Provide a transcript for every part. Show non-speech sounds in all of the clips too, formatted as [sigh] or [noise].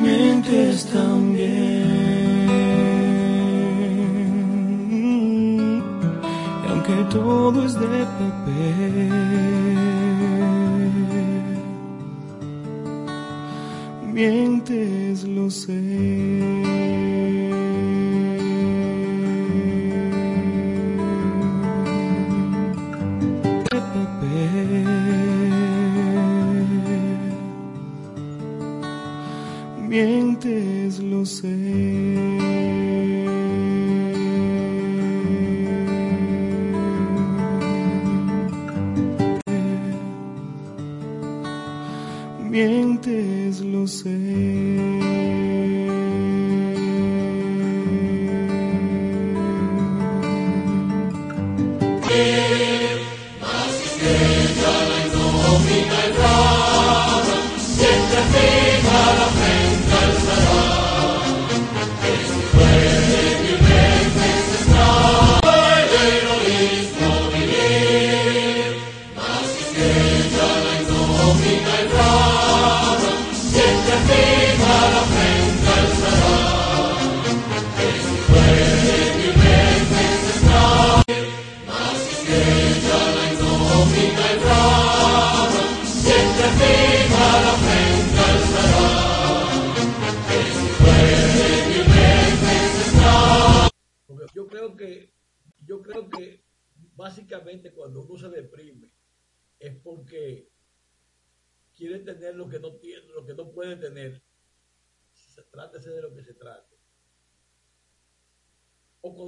mientes también. Y aunque todo es de papel, mientes, lo sé. Mientes, lo sé.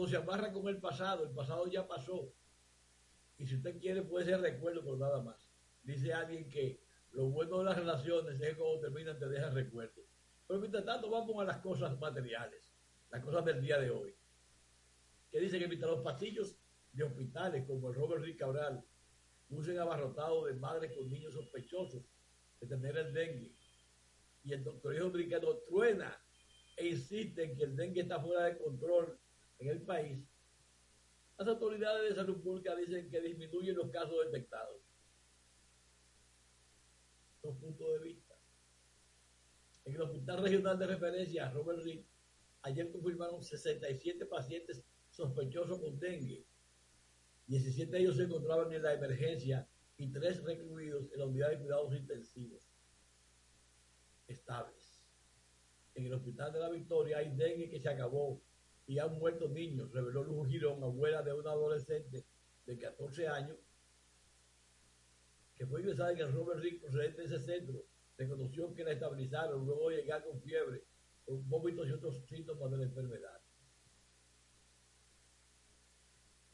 Se amarra con el pasado, el pasado ya pasó. Y si usted quiere puede ser recuerdo por nada más. Dice alguien que lo bueno de las relaciones es cuando terminan te dejan recuerdos. Pero mientras tanto vamos a las cosas materiales, las cosas del día de hoy que dice que mientras los pasillos de hospitales como el Robert Rick Cabral lucen abarrotados de madres con niños sospechosos de tener el dengue y el doctor dominicano truena e insiste en que el dengue está fuera de control en el país, las autoridades de salud pública dicen que disminuyen los casos detectados. Dos puntos de vista. En el Hospital Regional de Referencia, Robert Rick, ayer confirmaron 67 pacientes sospechosos con dengue. 17 de ellos se encontraban en la emergencia y tres recluidos en la unidad de cuidados intensivos estables. En el Hospital de la Victoria hay dengue que se acabó y han muerto niños, reveló Luz Girón, abuela de una adolescente de 14 años, que fue ingresada en el Robert Rick procedente de ese centro. Reconoció que la estabilizaron luego de llegar con fiebre, con vómitos y otros síntomas de la enfermedad.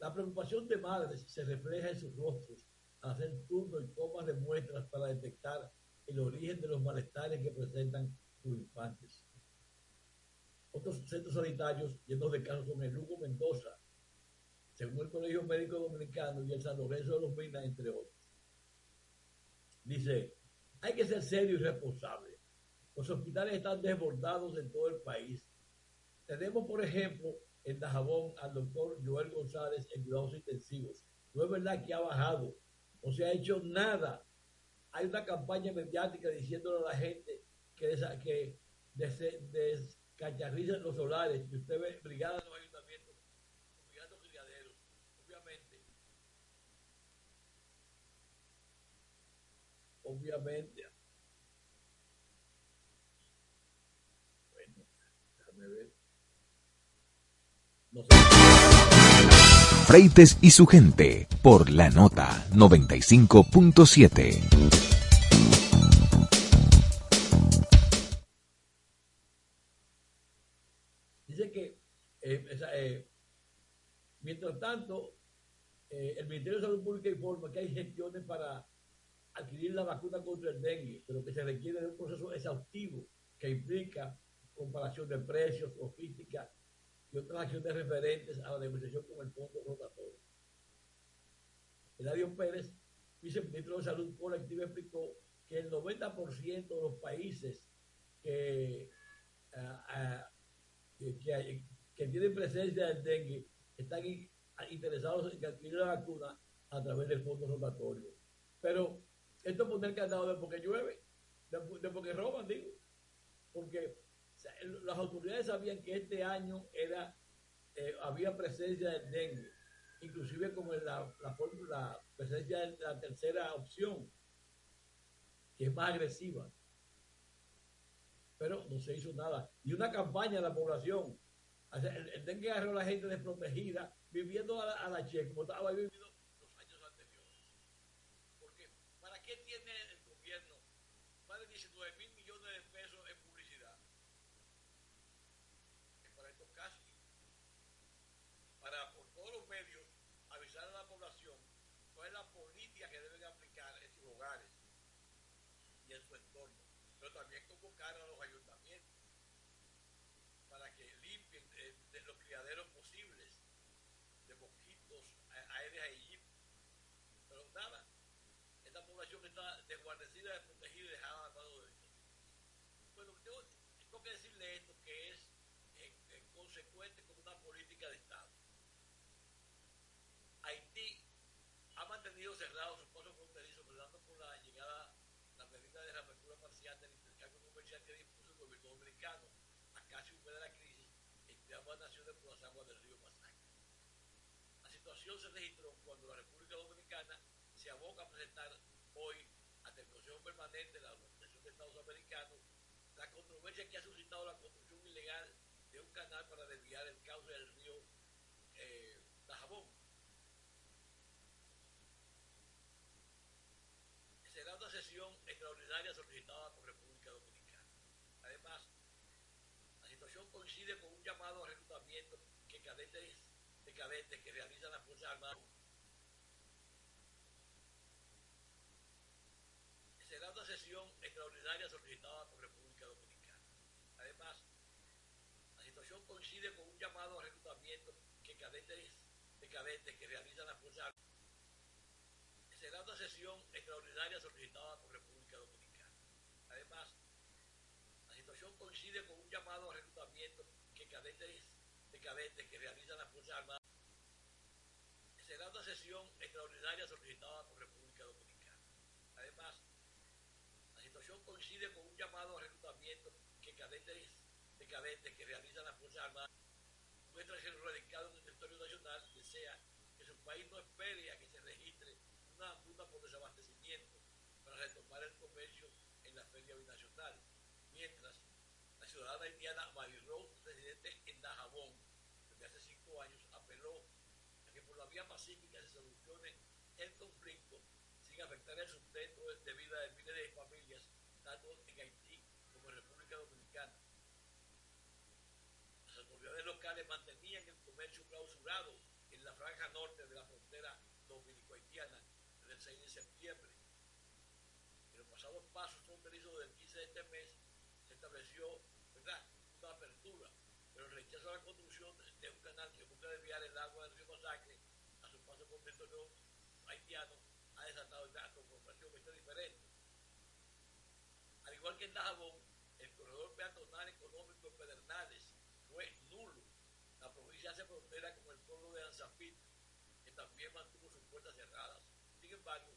La preocupación de madres se refleja en sus rostros al hacer turno y tomas de muestras para detectar el origen de los malestares que presentan sus infantes. Otros centros sanitarios llenos de casos son el Lugo Mendoza, según el Colegio Médico Dominicano y el San Lorenzo de los Minas, entre otros. Dice, hay que ser serio y responsable. Los hospitales están desbordados en todo el país. Tenemos, por ejemplo, en Dajabón al doctor Joel González en cuidados intensivos. No es verdad que ha bajado, no se ha hecho nada. Hay una campaña mediática diciéndole a la gente que, desa, que des, descacharrizan los solares. Y usted ve brigadas en los ayuntamientos, brigadas criaderos, obviamente, obviamente, bueno, déjame ver. No sé. Freites y su gente por la nota 95.7. mientras tanto, eh, el Ministerio de Salud Pública informa que hay gestiones para adquirir la vacuna contra el dengue, pero que se requiere de un proceso exhaustivo que implica comparación de precios, logística y otras acciones referentes a la negociación con el fondo rotatorio. Eladio Pérez, viceministro de Salud Colectiva, explicó que el 90% de los países que que, que, que tienen presencia del dengue están in, interesados en adquirir la vacuna a través del fondo rotatorio. Pero esto es poner candado de porque llueve, de, porque roban, digo. Porque las autoridades sabían que este año era eh, había presencia del dengue, inclusive como la, la, la presencia de la tercera opción, que es más agresiva pero no se hizo nada. Y una campaña de la población. El dengue agarró a la gente desprotegida, viviendo a la, a la che, como estaba viviendo los años anteriores. Porque, ¿para qué tiene el gobierno más de 19 mil millones de pesos en publicidad? Es para estos casos. Para, por todos los medios, avisar a la población cuál es la política que deben aplicar en sus hogares y en su entorno. Pero también convocar a los ayuntamientos para que limpien eh, de los criaderos posibles de mosquitos, aéreas y Pero nada, esta población está desguarnecida, desprotegida y dejada a lado de esto. Bueno, yo tengo que decirle esto que es en, en consecuente con una política de Estado. Haití ha mantenido cerrado sus pasos fronterizos, velando por la llegada, la medida de reapertura parcial del intercambio comercial que dispuso el gobierno dominicano a casi un mes de la crisis entre ambas naciones por las aguas del río Masacre. La situación se registró cuando la República Dominicana se aboca a presentar hoy ante el Consejo Permanente de la Organización de Estados Americanos la controversia que ha suscitado la construcción ilegal de un canal para desviar el cauce del río eh. Será una sesión extraordinaria solicitada por República Dominicana. Además, coincide con un llamado a reclutamiento que cadetes de cadetes que realizan las Fuerzas Armadas será una sesión extraordinaria solicitada por República Dominicana. Además, la situación coincide con un llamado a reclutamiento que cadetes de cadetes que realizan las Fuerzas Armadas será una sesión extraordinaria solicitada por República Dominicana. Además, la situación coincide con un llamado a reclutamiento cadetes de cadetes que realizan las Fuerzas Armadas será una sesión extraordinaria solicitada por República Dominicana. Además, la situación coincide con un llamado a reclutamiento que cadetes de cadetes que realizan las Fuerzas Armadas un extranjero radicado en el territorio nacional desea que su país no espere a que se registre una hambruna por desabastecimiento para retomar el comercio en la feria binacional. Mientras, la ciudadana indiana Mary Rose, residente en Dajabón desde hace cinco años, apeló a que por la vía pacífica se solucione el conflicto sin afectar el sustento de vida de miles de familias, tanto en Haití como en República Dominicana. Las autoridades locales mantenían el comercio clausurado en la franja norte de la frontera dominico-haitiana desde el 6 de septiembre. En los pasados pasos fronterizos del 15 de este mes se estableció ¿verdad? una apertura, pero el rechazo a la construcción de un canal que busca desviar el agua del río Masacre a su territorio haitiano ha desatado una confrontación está diferente. Al igual que en Dajabón, el corredor peatonal económico en Pedernales fue nulo. La provincia hace frontera con el pueblo de Anzapit, que también mantuvo sus puertas cerradas. Sin embargo,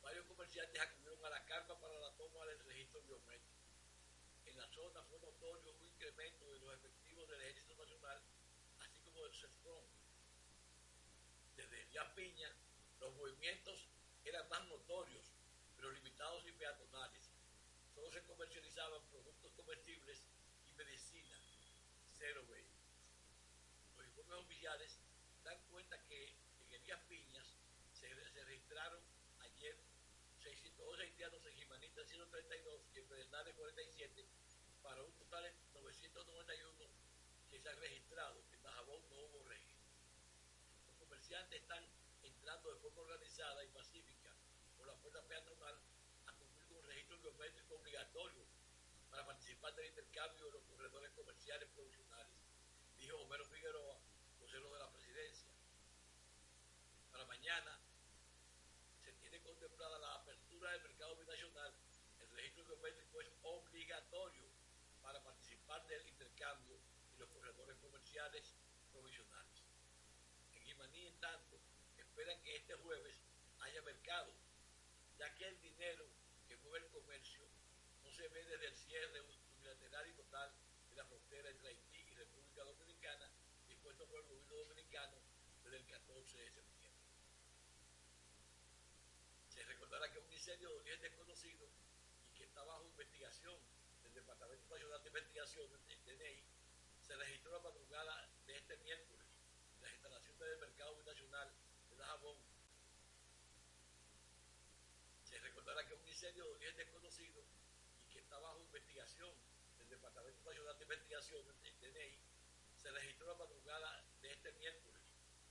varios comerciantes acudieron a la carpa para la toma del registro biométrico. En la zona fue notorio un incremento de los efectivos Desde Piña, los movimientos eran más notorios, pero limitados y peatonales. Solo se comercializaban productos comestibles y medicina, cero vehículos. Los informes oficiales dan cuenta que en Elías Piñas se, registraron ayer 602 haitianos en Jimanita 132 y en Pedernales 47 para un total de 991 que se han registrado. En Dajabón no hubo registro. Los comerciantes están entrando de forma organizada y pacífica por la puerta peatonal a cumplir con un registro biométrico obligatorio para participar del intercambio de los corredores comerciales provisionales, dijo Homero Figueroa, vocero de la presidencia. Para mañana se tiene contemplada la apertura del mercado binacional. El registro biométrico es obligatorio para participar del intercambio y los corredores comerciales Tanto, esperan que este jueves haya mercado, ya que el dinero que mueve el comercio no se ve desde el cierre unilateral y total de la frontera entre Haití y República Dominicana, dispuesto por el gobierno dominicano desde el 14 de septiembre. Se recordará que un incendio de origen desconocido y que está bajo investigación del Departamento Nacional de Investigación, del DNI, se registró la madrugada de este miércoles en las instalaciones del mercado binacional de Dajabón. Se recordará que un origen desconocido y que está bajo investigación del Departamento Nacional de Investigación, del DNI, se registró la madrugada de este miércoles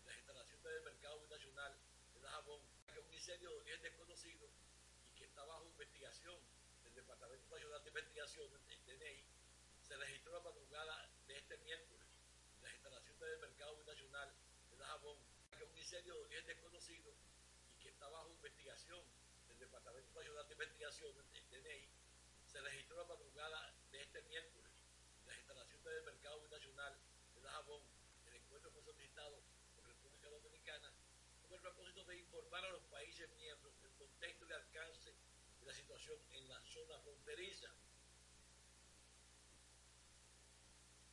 en las instalaciones del mercado binacional de Dajabón. Que un incendio de origen desconocido y que está bajo investigación del Departamento Nacional de Investigación, del DNI, se registró la madrugada de este miércoles en las instalaciones del mercado binacional de Dajabón. Que un incendio de origen desconocido y que está bajo investigación Departamento Nacional de Investigación, del DNI, se registró la madrugada de este miércoles en las instalaciones del mercado binacional de Dajabón. El encuentro fue solicitado por República Dominicana con el propósito de informar a los países miembros del contexto y alcance de la situación en la zona fronteriza.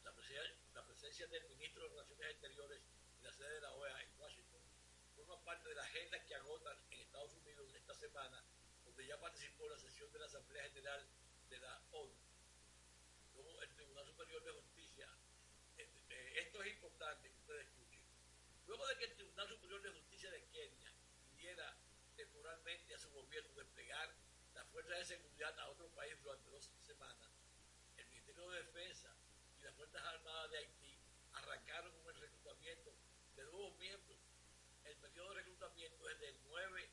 La presencia, del ministro de Relaciones Exteriores en la sede de la OEA en Washington forma parte de la agenda que agotan en Estados Unidos esta semana, ya participó la sesión de la Asamblea General de la ONU. Luego el Tribunal Superior de Justicia, eh, eh, esto es importante que ustedes escuchen. Luego de que el Tribunal Superior de Justicia de Kenia pidiera temporalmente a su gobierno desplegar las fuerzas de seguridad a otro país durante dos semanas, el Ministerio de Defensa y las Fuerzas Armadas de Haití arrancaron con el reclutamiento de nuevos miembros. El periodo de reclutamiento es del 9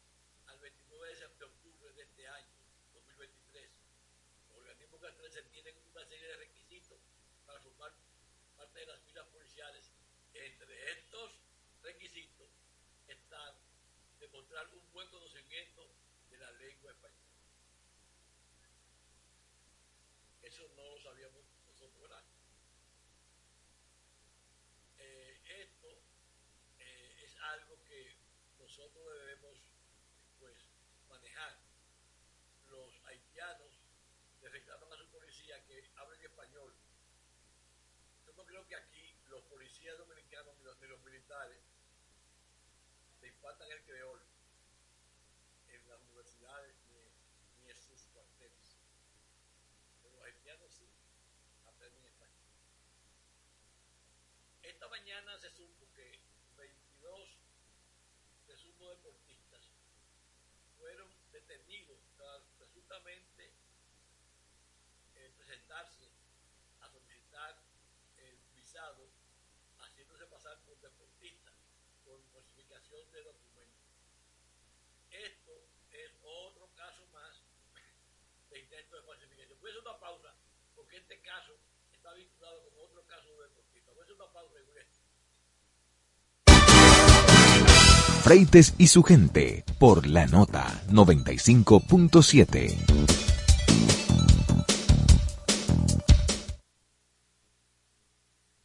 al 29 de octubre de este año, 2023. Organismos castrenses tienen una serie de requisitos para formar parte de las filas policiales. Entre estos requisitos están demostrar un buen conocimiento de la lengua española. Eso no lo sabíamos nosotros, ¿verdad? Eh, esto eh, es algo que nosotros debemos pues manejar. Los haitianos le reclaman a su policía que hablen español. Yo no creo que aquí los policías dominicanos ni los, militares le impartan el creol en las universidades ni, en sus cuarteles. Pero los haitianos sí aprenden español. Esta mañana se supo que 22 presuntos deportistas fueron detenidos presuntamente eh, presentarse a solicitar el visado haciéndose pasar por deportistas con de documentos. Esto es otro caso más de intento de falsificación. Voy a hacer una pausa porque este caso está vinculado con otro caso de deportista. Voy a hacer una pausa y voy a... Freites y su gente por la nota 95.7.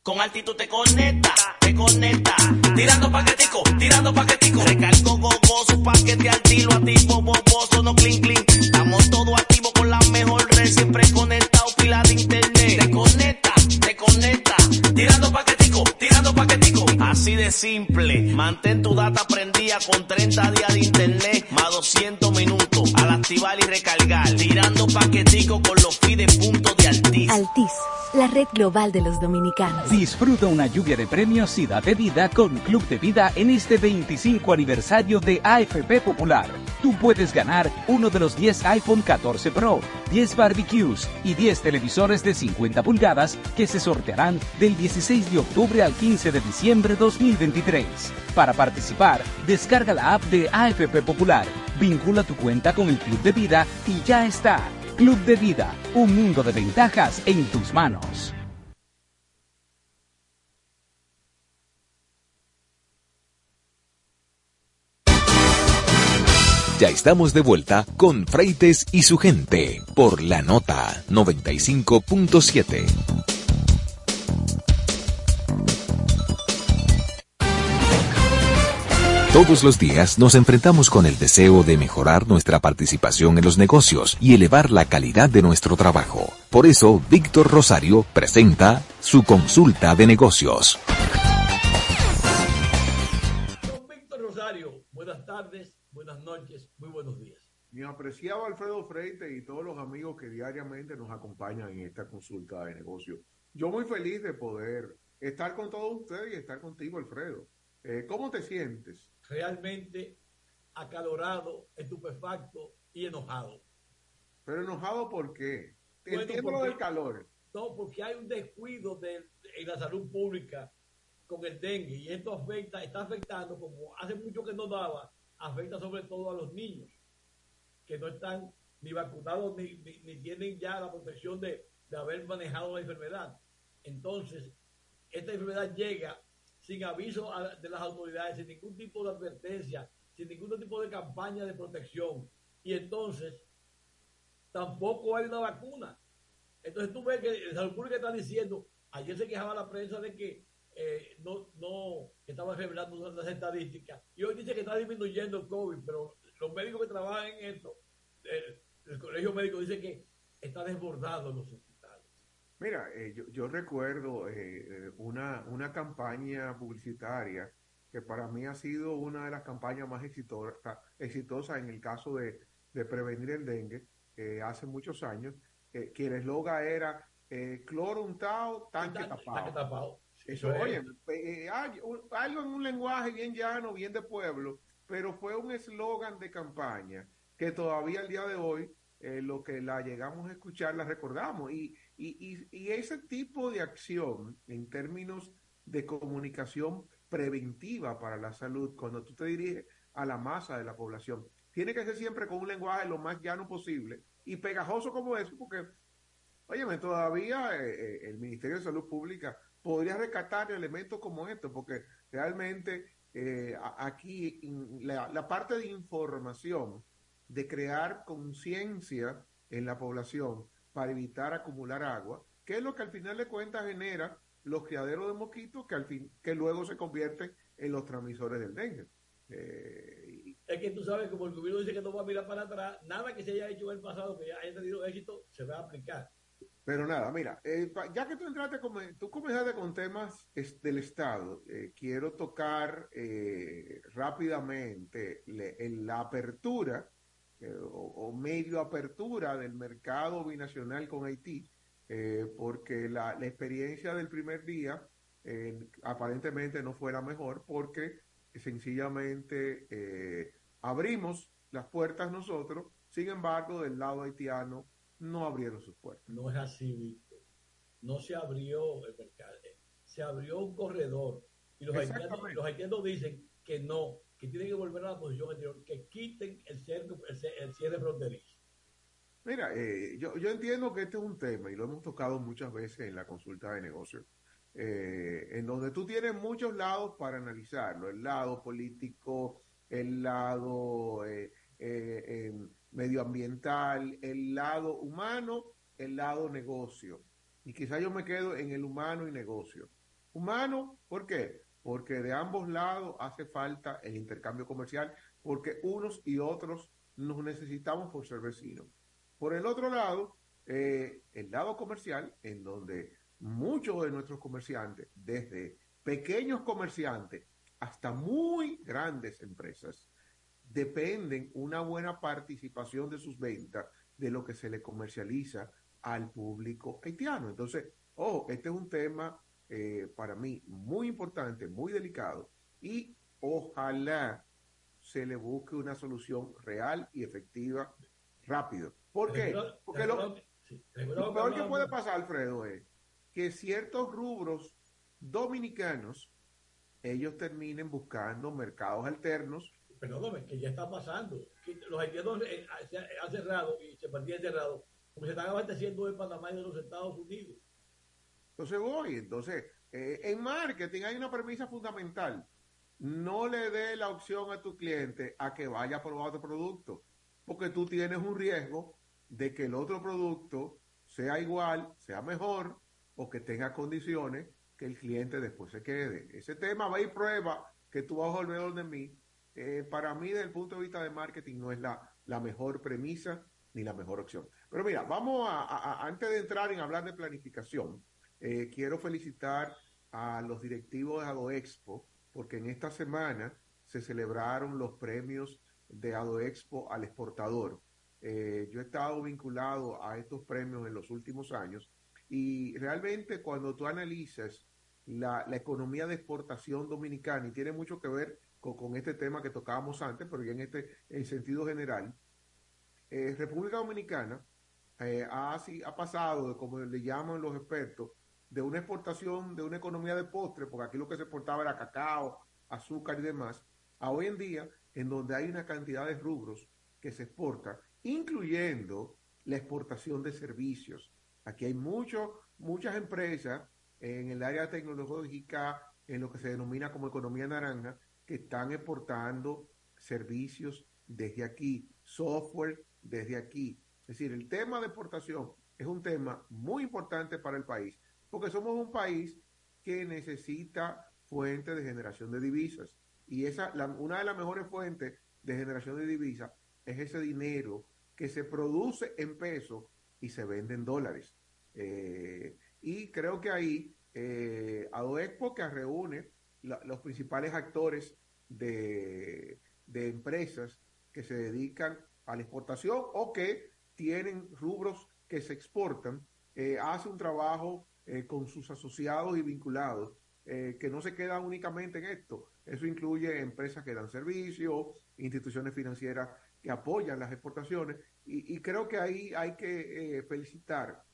Con altitud te conecta, conecta. Tirando paquetico, tirando paquetico. Recargo gogoso, paquete al tiro, activo, boboso, no clean, clean. Estamos todos activos con la mejor red, siempre conectado, pila de internet. Te conecta, te conecta. Tirando paquetico, paquetico. Así de simple, mantén tu data prendida con 30 días de internet, más 200 minutos al activar y recargar, tirando paquetico con los fides puntos de Altiz. Altiz, la red global de los dominicanos. Disfruta una lluvia de premios y da de vida con Club de Vida en este 25 aniversario de AFP Popular. Tú puedes ganar uno de los 10 iPhone 14 Pro, 10 barbecues y 10 televisores de 50 pulgadas que se sortearán del 16 de octubre al 15 de diciembre 2023. Para participar, descarga la app de AFP Popular, vincula tu cuenta con el Club de Vida y ya está. Club de Vida, un mundo de ventajas en tus manos. Ya estamos de vuelta con Freites y su gente por la nota 95.7. Todos los días nos enfrentamos con el deseo de mejorar nuestra participación en los negocios y elevar la calidad de nuestro trabajo. Por eso, Víctor Rosario presenta su consulta de negocios. Don Víctor Rosario, buenas tardes, buenas noches, muy buenos días. Mi apreciado Alfredo Freite y todos los amigos que diariamente nos acompañan en esta consulta de negocios. Yo muy feliz de poder estar con todos ustedes y estar contigo, Alfredo. Eh, ¿Cómo te sientes? Realmente acalorado, estupefacto y enojado. Pero enojado ¿por qué? Bueno, Entiendo porque- del calor. No, porque hay un descuido de, en la salud pública con el dengue y esto afecta, está afectando, como hace mucho que no daba, afecta sobre todo a los niños que no están ni vacunados ni, ni- ni tienen ya la protección de, de haber manejado la enfermedad. Entonces, esta enfermedad llega sin aviso de las autoridades, sin ningún tipo de advertencia, sin ningún tipo de campaña de protección. Y entonces, tampoco hay una vacuna. Entonces tú ves que la salud pública está diciendo, ayer se quejaba la prensa de que eh, no, no que estaban revelando las estadísticas y hoy dice que está disminuyendo el COVID, pero los médicos que trabajan en esto, el, el colegio médico dice que está desbordado los. Mira, eh, yo, yo recuerdo eh, eh, una, una campaña publicitaria que para mí ha sido una de las campañas más exitosas, en el caso de, de prevenir el dengue eh, hace muchos años, eh, que el eslogan era cloro untado, tanque Está- tapado. tanque tapado. Eso, es. oye, hay un- algo en un lenguaje bien llano, bien de pueblo, pero fue un eslogan de campaña que todavía al día de hoy, lo que la llegamos a escuchar, la recordamos. Y, y, y, y ese tipo de acción en términos de comunicación preventiva para la salud, cuando tú te diriges a la masa de la población, tiene que ser siempre con un lenguaje lo más llano posible y pegajoso como eso, porque Óyeme, todavía eh, eh, el Ministerio de Salud Pública podría rescatar elementos como estos, porque realmente eh, aquí la parte de información, de crear conciencia en la población para evitar acumular agua, que es lo que al final de cuentas genera los criaderos de mosquitos que, al fin, que luego se convierten en los transmisores del dengue. Eh, Es que tú sabes, como el gobierno dice que no va a mirar para atrás, nada que se haya hecho en el pasado, que haya tenido éxito, se va a aplicar. Pero nada, mira, eh, ya que tú entraste, con, tú comenzaste con temas es- del Estado, eh, quiero tocar eh, rápidamente le- en la apertura eh, o, medio apertura del mercado binacional con Haití, eh, porque la, la experiencia del primer día eh, aparentemente no fue la mejor, porque sencillamente eh, abrimos las puertas nosotros, sin embargo, del lado haitiano no abrieron sus puertas. No es así, Víctor. No se abrió el mercado. Se abrió un corredor. Y los haitianos, Exactamente. los haitianos dicen que no, que tienen que volver a la posición anterior, que quiten el cierre, el cierre fronterizo. Mira, eh, yo, yo entiendo que este es un tema y lo hemos tocado muchas veces en la consulta de negocios, eh, en donde tú tienes muchos lados para analizarlo, el lado político, el lado eh, eh, em, medioambiental, el lado humano, el lado negocio. Y quizá yo me quedo en el humano y negocio. Humano, ¿por qué? Porque de ambos lados hace falta el intercambio comercial, porque unos y otros nos necesitamos por ser vecinos. Por el otro lado, eh, el lado comercial, en donde muchos de nuestros comerciantes, desde pequeños comerciantes hasta muy grandes empresas dependen una buena participación de sus ventas de lo que se le comercializa al público haitiano. Entonces, oh, este es un tema eh, para mí muy importante, muy delicado y ojalá se le busque una solución real y efectiva rápido. ¿Por qué? Porque lo, lo peor que puede pasar, Alfredo, es que ciertos rubros dominicanos, ellos terminen buscando mercados alternos. Perdóname, que ya está pasando. los haitianos eh, se han cerrado y se mantienen cerrados porque se están abasteciendo de Panamá y de los Estados Unidos. Entonces voy, entonces, eh, en marketing hay una premisa fundamental. No le dé la opción a tu cliente a que vaya a probar otro producto, porque tú tienes un riesgo de que el otro producto sea igual, sea mejor o que tenga condiciones que el cliente después se quede. Ese tema va y prueba que tú vas a volver de mí. Eh, para mí, desde el punto de vista de marketing, no es la, la mejor premisa ni la mejor opción. Pero mira, vamos a, antes de entrar en hablar de planificación, eh, quiero felicitar a los directivos de AdoExpo, porque en esta semana se celebraron los premios de AdoExpo al exportador. Eh, yo he estado vinculado a estos premios en los últimos años y realmente cuando tú analizas la, economía de exportación dominicana, y tiene mucho que ver con, este tema que tocábamos antes, pero ya en este en sentido general, eh, República Dominicana eh, ha, ha pasado, como le llaman los expertos, de una exportación de una economía de postre, porque aquí lo que se exportaba era cacao, azúcar y demás, a hoy en día, en donde hay una cantidad de rubros que se exportan, incluyendo la exportación de servicios. Aquí hay mucho, muchas empresas en el área tecnológica, en lo que se denomina como economía naranja, que están exportando servicios desde aquí, software desde aquí. Es decir, el tema de exportación es un tema muy importante para el país, porque somos un país que necesita fuentes de generación de divisas. Y esa, una de las mejores fuentes de generación de divisas es ese dinero que se produce en pesos y se vende en dólares. Eh, y creo que ahí eh, que reúne los principales actores de, empresas que se dedican a la exportación o que tienen rubros que se exportan, eh, hace un trabajo eh, con sus asociados y vinculados que no se queda únicamente en esto. Eso incluye empresas que dan servicios, instituciones financieras que apoyan las exportaciones. Y, y creo que ahí hay que felicitar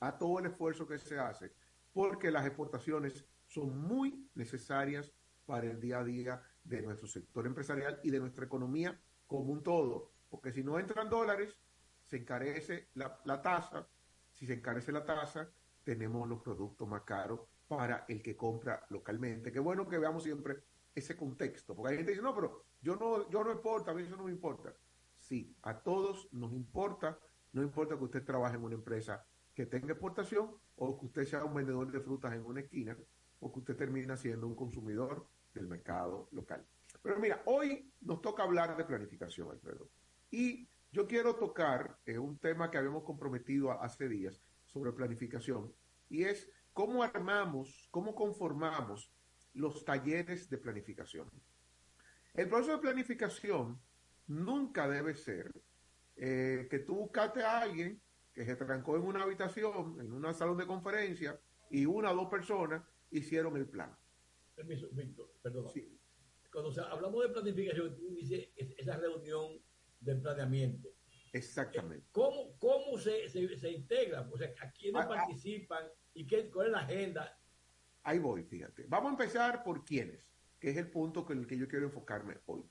a todo el esfuerzo que se hace, porque las exportaciones son muy necesarias para el día a día de nuestro sector empresarial y de nuestra economía como un todo, porque si no entran dólares, se encarece la, tasa, si se encarece la tasa, tenemos los productos más caros para el que compra localmente. Qué bueno que veamos siempre ese contexto, porque hay gente que dice, no, pero yo no, yo no importa, a mí eso no me importa. Sí, a todos nos importa, no importa que usted trabaje en una empresa que tenga exportación o que usted sea un vendedor de frutas en una esquina o que usted termine siendo un consumidor del mercado local. Pero mira, hoy nos toca hablar de planificación, Alfredo. Y yo quiero tocar eh, un tema que habíamos comprometido hace días sobre planificación y es cómo armamos, cómo conformamos los talleres de planificación. El proceso de planificación nunca debe ser eh, que tú buscaste a alguien que se trancó en una habitación, en una salón de conferencia, y una o dos personas hicieron el plan. Permiso, Víctor, perdón. Cuando hablamos de planificación, tú dices esa reunión de planeamiento. Exactamente. ¿Cómo, cómo se, se, integran? O sea, ¿a quiénes ah, ah. participan y qué, cuál es la agenda? Ahí voy, fíjate. Vamos a empezar por quiénes, que es el punto con el que yo quiero enfocarme hoy.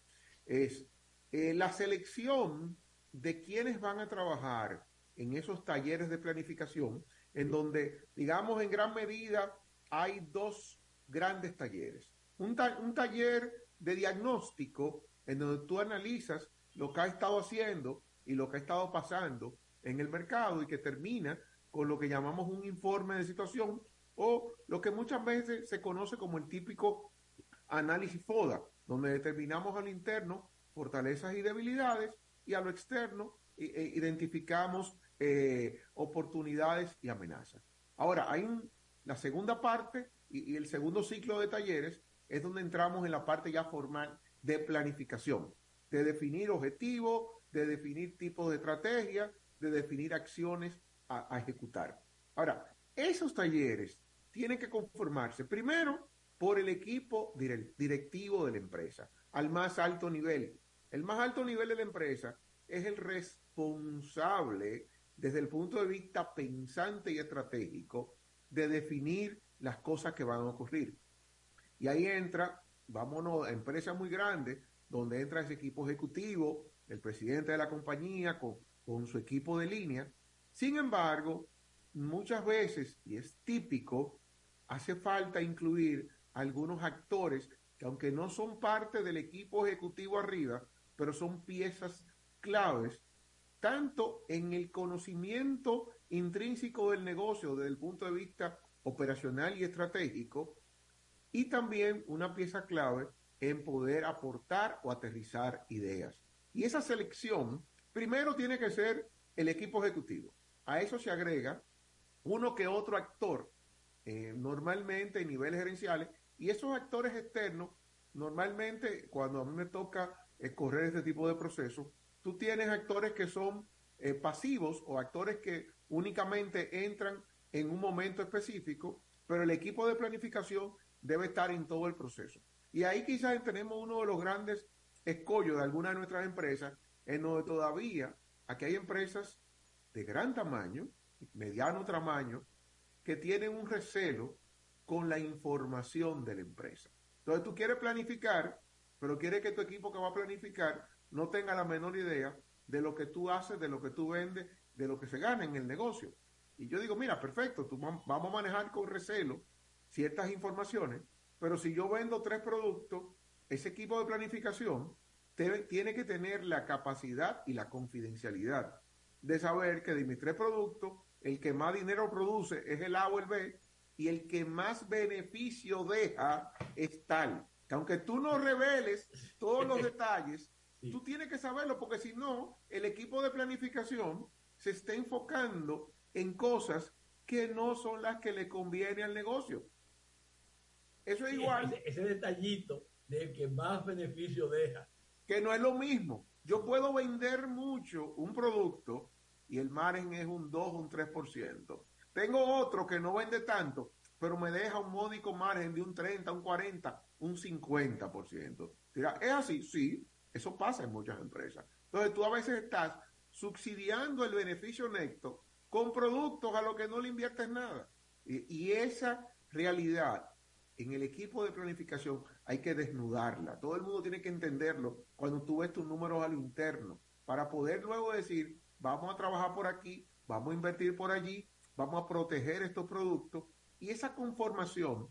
Es eh, la selección de quiénes van a trabajar en esos talleres de planificación, en donde, digamos, en gran medida hay dos grandes talleres. Un, taller de diagnóstico, en donde tú analizas lo que ha estado haciendo y lo que ha estado pasando en el mercado y que termina con lo que llamamos un informe de situación o lo que muchas veces se conoce como el típico análisis FODA, donde determinamos a lo interno fortalezas y debilidades y a lo externo e, e identificamos eh, oportunidades y amenazas. Ahora, hay la segunda parte y, el segundo ciclo de talleres es donde entramos en la parte ya formal de planificación, de definir objetivos, de definir tipos de estrategia, de definir acciones a, a ejecutar. Ahora, esos talleres tienen que conformarse primero por el equipo directivo de la empresa, al más alto nivel. El más alto nivel de la empresa es el responsable desde el punto de vista pensante y estratégico de definir las cosas que van a ocurrir. Y ahí entra, vámonos, empresas muy grandes, donde entra ese equipo ejecutivo, el presidente de la compañía con, su equipo de línea. Sin embargo, muchas veces, y es típico, hace falta incluir algunos actores que aunque no son parte del equipo ejecutivo arriba, pero son piezas claves, tanto en el conocimiento intrínseco del negocio desde el punto de vista operacional y estratégico, y también una pieza clave en poder aportar o aterrizar ideas. Y esa selección, primero tiene que ser el equipo ejecutivo. A eso se agrega uno que otro actor, eh, normalmente en niveles gerenciales, y esos actores externos, normalmente cuando a mí me toca eh, correr este tipo de procesos, tú tienes actores que son eh, pasivos o actores que únicamente entran en un momento específico, pero el equipo de planificación debe estar en todo el proceso. Y ahí quizás tenemos uno de los grandes escollos de algunas de nuestras empresas, en donde todavía aquí hay empresas de gran tamaño, mediano tamaño, que tienen un recelo con la información de la empresa. Entonces tú quieres planificar, pero quieres que tu equipo que va a planificar no tenga la menor idea de lo que tú haces, de lo que tú vendes, de lo que se gana en el negocio. Y yo digo, mira, perfecto, tú vamos a manejar con recelo ciertas informaciones, pero si yo vendo tres productos, ese equipo de planificación tiene que tener la capacidad y la confidencialidad de saber que de mis tres productos, el que más dinero produce es el A o el B, y el que más beneficio deja es tal. Que aunque tú no reveles todos los [laughs] detalles, tú tienes que saberlo, porque si no, el equipo de planificación se está enfocando en cosas que no son las que le conviene al negocio. Eso es igual. Ese, detallito del que más beneficio deja. Que no es lo mismo. Yo puedo vender mucho un producto y el margen es un 2 o un 3%. Tengo otro que no vende tanto, pero me deja un módico margen de un 30, un 40, un 50%. ¿Es así? Sí, eso pasa en muchas empresas. Entonces tú a veces estás subsidiando el beneficio neto con productos a los que no le inviertes nada. Y, esa realidad en el equipo de planificación hay que desnudarla. Todo el mundo tiene que entenderlo cuando tú ves tus números al interno, para poder luego decir, vamos a trabajar por aquí, vamos a invertir por allí, vamos a proteger estos productos. Y esa conformación,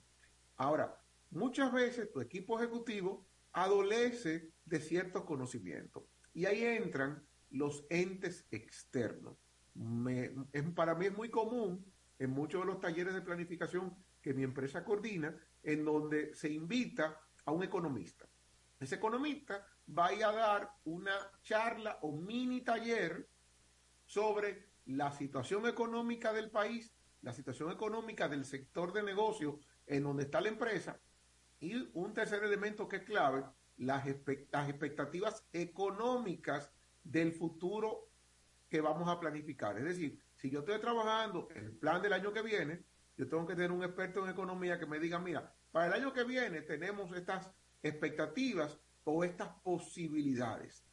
ahora, muchas veces tu equipo ejecutivo adolece de ciertos conocimientos. Y ahí entran los entes externos para mí es muy común en muchos de los talleres de planificación que mi empresa coordina, en donde se invita a un economista. Ese economista va a dar una charla o mini taller sobre la situación económica del país, la situación económica del sector de negocio en donde está la empresa y un tercer elemento que es clave, las, expectativas económicas del futuro que vamos a planificar. Es decir, si yo estoy trabajando el plan del año que viene, yo tengo que tener un experto en economía que me diga, mira, para el año que viene tenemos estas expectativas o estas posibilidades.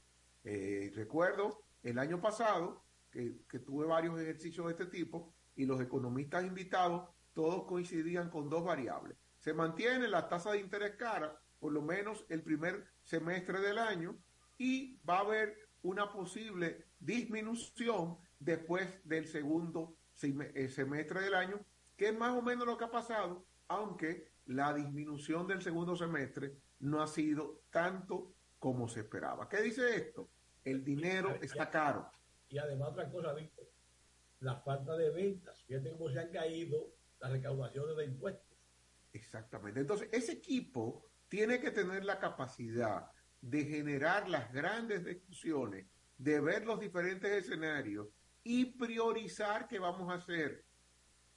Eh, recuerdo el año pasado que, tuve varios ejercicios de este tipo y los economistas invitados todos coincidían con dos variables. Se mantiene la tasa de interés cara por lo menos el primer semestre del año y va a haber una posible disminución después del segundo eh, semestre del año, que es más o menos lo que ha pasado, aunque la disminución del segundo semestre no ha sido tanto como se esperaba. ¿Qué dice esto? El dinero está caro. Y además otra cosa, Víctor, la falta de ventas. Fíjate cómo se han caído las recaudaciones de impuestos. Exactamente. Entonces, ese equipo tiene que tener la capacidad de generar las grandes discusiones, de ver los diferentes escenarios y priorizar qué vamos a hacer.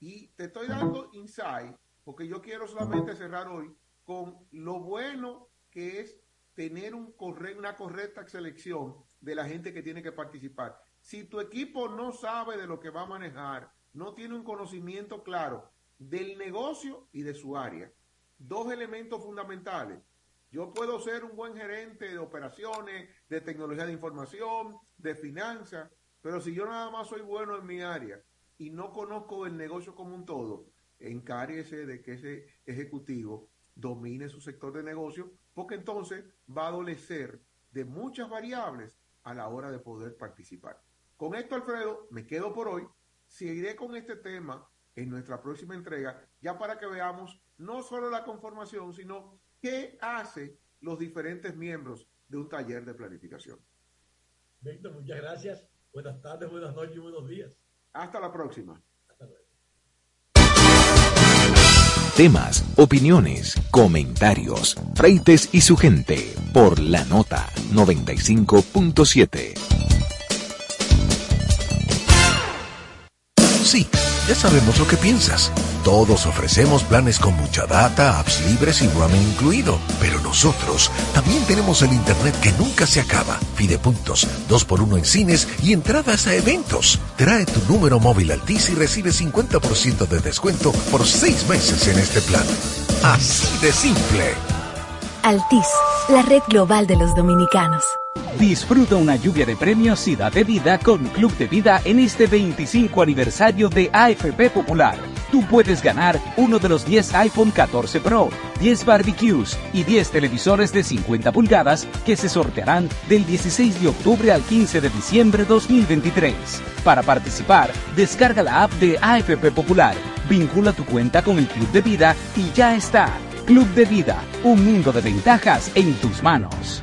Y te estoy dando insight, porque yo quiero solamente cerrar hoy con lo bueno que es tener una correcta selección de la gente que tiene que participar. Si tu equipo no sabe de lo que va a manejar, no tiene un conocimiento claro del negocio y de su área, dos elementos fundamentales. Yo puedo ser un buen gerente de operaciones, de tecnología de información, de finanzas, pero si yo nada más soy bueno en mi área y no conozco el negocio como un todo, encárguese de que ese ejecutivo domine su sector de negocio, porque entonces va a adolecer de muchas variables a la hora de poder participar. Con esto, Alfredo, me quedo por hoy. Seguiré con este tema en nuestra próxima entrega, ya para que veamos no solo la conformación, sino qué hace los diferentes miembros de un taller de planificación. Víctor, muchas gracias. Buenas tardes, buenas noches buenos días. Hasta la próxima. Temas, opiniones, comentarios, freites y su gente por la nota 95.7. Sí, ya sabemos lo que piensas. Todos ofrecemos planes con mucha data, apps libres y roaming incluido. Pero nosotros también tenemos el internet que nunca se acaba. Pide puntos, 2x1 en cines y entradas a eventos. Trae tu número móvil Altis y recibe 50% de descuento por 6 meses en este plan. Así de simple. Altis, la red global de los dominicanos. Disfruta una lluvia de premios y date vida con Club de Vida en este 25 aniversario de AFP Popular. Tú puedes ganar uno de los 10 iPhone 14 Pro, 10 barbecues y 10 televisores de 50 pulgadas que se sortearán del 16 de octubre al 15 de diciembre 2023. Para participar, descarga la app de AFP Popular, vincula tu cuenta con el Club de Vida y ya está. Club de Vida, un mundo de ventajas en tus manos.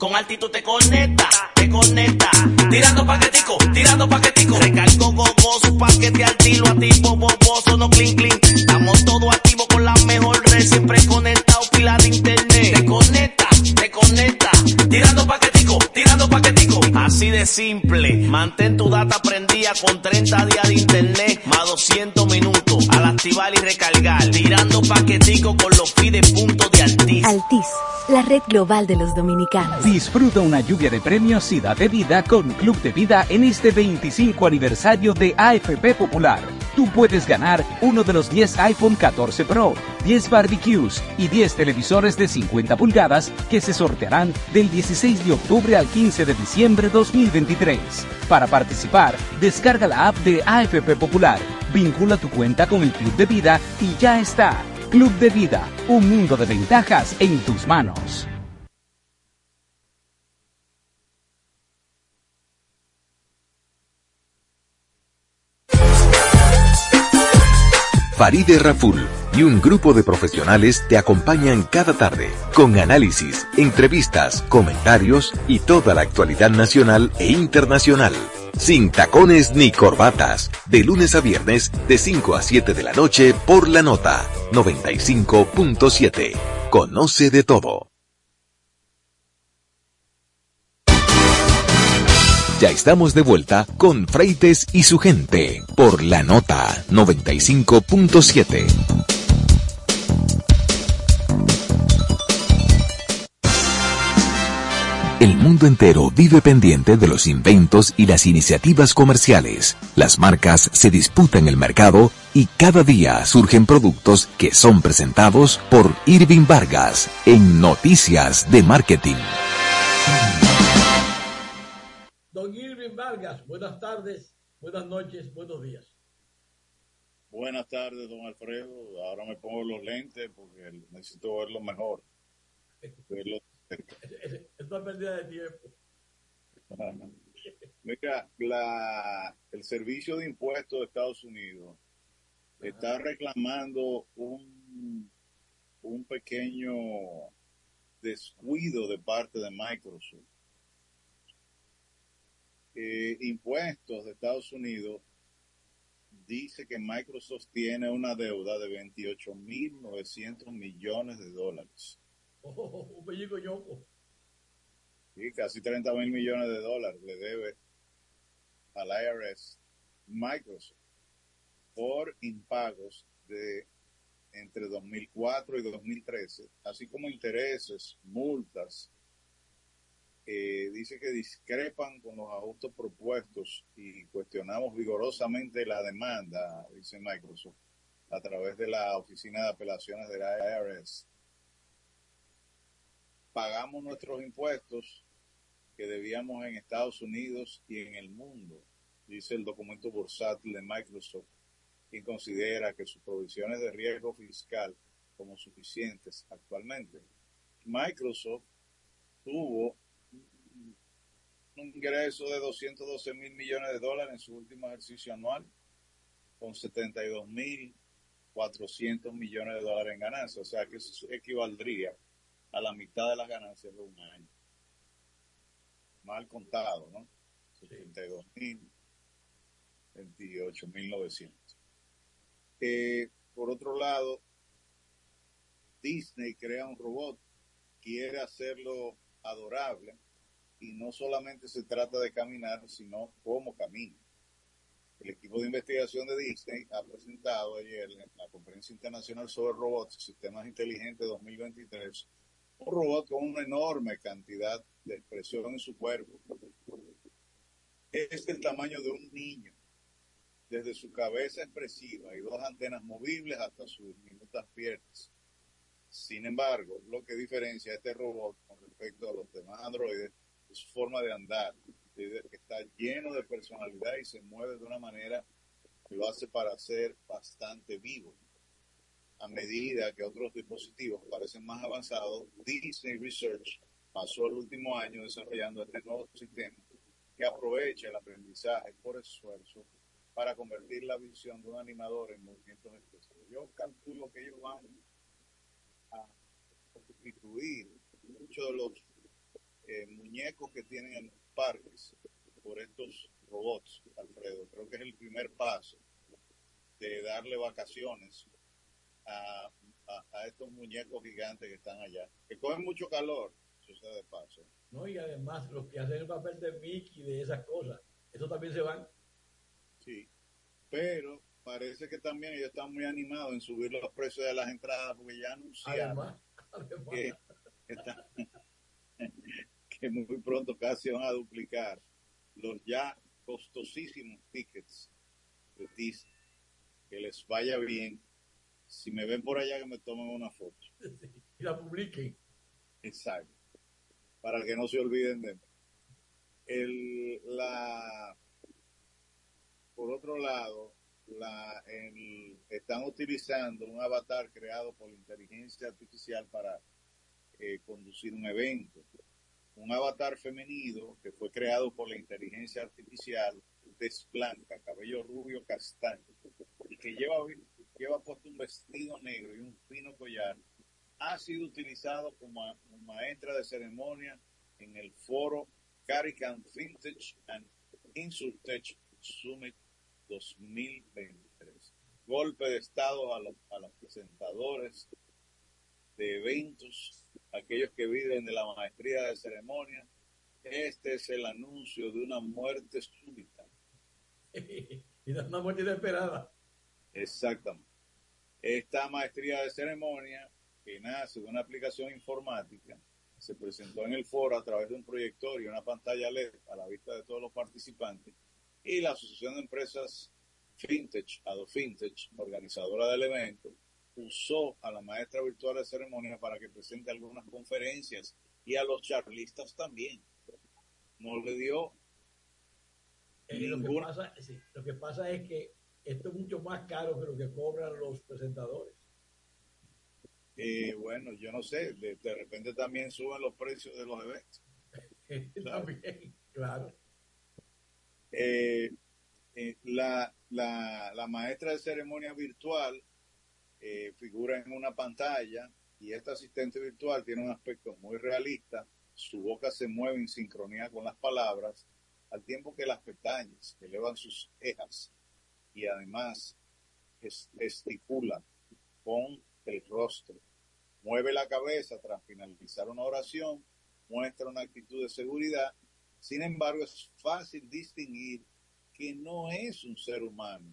con altitud te conecta, te conecta. Tirando paquetico, tirando paquetico. Recargo gogoso, paquete al tiro, activo, boboso, no clink clink. Estamos todos activos con la mejor red, siempre conectado, pila de internet. Te conecta, te conecta. Tirando paquetico, tirando paquetico. Así de simple. Mantén tu data prendida con 30 días de internet, más 200 minutos. Al activar y recargar. Tirando paquetico con los pide puntos de Altis. Altis la red global de los dominicanos. Disfruta una lluvia de premios y date vida con Club de Vida en este 25 aniversario de AFP Popular. Tú puedes ganar uno de los 10 iPhone 14 Pro, 10 barbecues y 10 televisores de 50 pulgadas que se sortearán del 16 de octubre al 15 de diciembre 2023. Para participar, descarga la app de AFP Popular, vincula tu cuenta con el Club de Vida y ya está. Club de Vida, un mundo de ventajas en tus manos. Faride Raful y un grupo de profesionales te acompañan cada tarde con análisis, entrevistas, comentarios y toda la actualidad nacional e internacional sin tacones ni corbatas, de lunes a viernes de 5 a 7 de la noche por la nota 95.7. Conoce de todo. Ya estamos de vuelta con Freites y su gente por la nota 95.7. El mundo entero vive pendiente de los inventos y las iniciativas comerciales. Las marcas se disputan el mercado y cada día surgen productos que son presentados por Irving Vargas en Noticias de Marketing. Don Irving Vargas, buenas tardes, buenas noches, buenos días. Buenas tardes, don Alfredo. Ahora me pongo los lentes porque necesito verlo mejor. Verlo [laughs] es una pérdida de tiempo. [laughs] Mira, la, el Servicio de Impuestos de Estados Unidos está reclamando un, un pequeño descuido de parte de Microsoft. Eh, impuestos de Estados Unidos dice que Microsoft tiene una deuda de 28.900 millones de dólares. Oh, [laughs] un pellico yoco. Sí, casi 30 mil millones de dólares le debe al IRS Microsoft por impagos de entre 2004 y 2013, así como intereses, multas. Dice que discrepan con los ajustes propuestos y cuestionamos vigorosamente la demanda, dice Microsoft, a través de la Oficina de Apelaciones de la IRS. Pagamos nuestros impuestos que debíamos en Estados Unidos y en el mundo, dice el documento bursátil de Microsoft, quien considera que sus provisiones de riesgo fiscal como suficientes actualmente. Microsoft tuvo ingreso de 212 mil millones de dólares en su último ejercicio anual, con 72 mil 400 millones de dólares en ganancias, o sea que eso equivaldría a la mitad de las ganancias de un año mal contado, ¿no? 72 mil, 28 mil 900. Eh, por otro lado, Disney crea un robot, quiere hacerlo adorable y no solamente se trata de caminar, sino cómo camina. El equipo de investigación de Disney ha presentado ayer en la Conferencia Internacional sobre Robots y Sistemas Inteligentes 2023 un robot con una enorme cantidad de expresión en su cuerpo. Es el tamaño de un niño, desde su cabeza expresiva y dos antenas movibles hasta sus diminutas piernas. Sin embargo, lo que diferencia a este robot con respecto a los demás androides su forma de andar, que está lleno de personalidad y se mueve de una manera que lo hace para ser bastante vivo a medida que otros dispositivos parecen más avanzados, Disney Research pasó el último año desarrollando este nuevo sistema que aprovecha el aprendizaje por esfuerzo para convertir la visión de un animador en movimientos especiales. Yo calculo que ellos van a sustituir muchos de los eh, muñecos que tienen en los parques por estos robots, Alfredo. Creo que es el primer paso de darle vacaciones a, a, estos muñecos gigantes que están allá, que cogen mucho calor, eso sea de paso. No, y además los que hacen el papel de Mickey, de esas cosas, eso también se van. Sí, pero parece que también ellos están muy animados en subir los precios de las entradas porque ya anunciaron [laughs] que, que muy pronto casi van a duplicar los ya costosísimos tickets de Disney. Que les vaya bien si me ven por allá que me tomen una foto. [laughs] y la publiquen. Exacto. Para que no se olviden de mí. El, la, por otro lado, la, están utilizando un avatar creado por la inteligencia artificial para eh, conducir un evento. Un avatar femenino que fue creado por la inteligencia artificial, es blanca, cabello rubio castaño, y que lleva lleva puesto un vestido negro y un fino collar, ha sido utilizado como, maestra de ceremonia en el foro Carican Vintage and Insurtech Summit 2023. Golpe de estado a los, a los presentadores de eventos, aquellos que viven de la maestría de ceremonia. Este es el anuncio de una muerte súbita. [laughs] y de una muerte inesperada. Exactamente. Esta maestría de ceremonia, que nace de una aplicación informática, se presentó en el foro a través de un proyector y una pantalla LED a la vista de todos los participantes y la Asociación de Empresas Fintech, Ado Fintech, organizadora del evento, usó a la maestra virtual de ceremonia para que presente algunas conferencias y a los charlistas también. No le dio eh, lo, que pasa, sí, lo que pasa es que esto es mucho más caro que lo que cobran los presentadores. Eh, bueno, yo no sé, de, de, repente también suben los precios de los eventos. [laughs] también, claro. Eh, eh, la, la, la, maestra de ceremonia virtual eh, figura en una pantalla y esta asistente virtual tiene un aspecto muy realista, su boca se mueve en sincronía con las palabras, al tiempo que las pestañas elevan sus cejas y además gesticula con el rostro. Mueve la cabeza tras finalizar una oración, muestra una actitud de seguridad, sin embargo es fácil distinguir que no es un ser humano,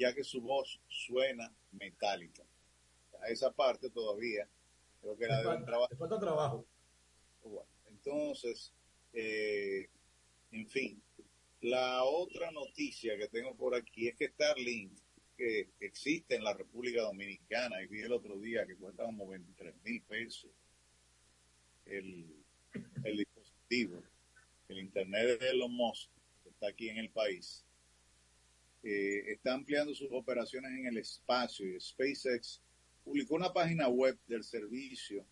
ya que su voz suena metálica. A esa parte todavía creo que la deben trabajar. falta trabajo. Bueno, entonces, eh, en fin, la otra noticia que tengo por aquí es que Starlink, que existe en la República Dominicana, y vi el otro día que cuesta como 23 mil pesos el, el dispositivo, el Internet de Elon Musk, que está aquí en el país, eh, está ampliando sus operaciones en el espacio y SpaceX publicó una página web del servicio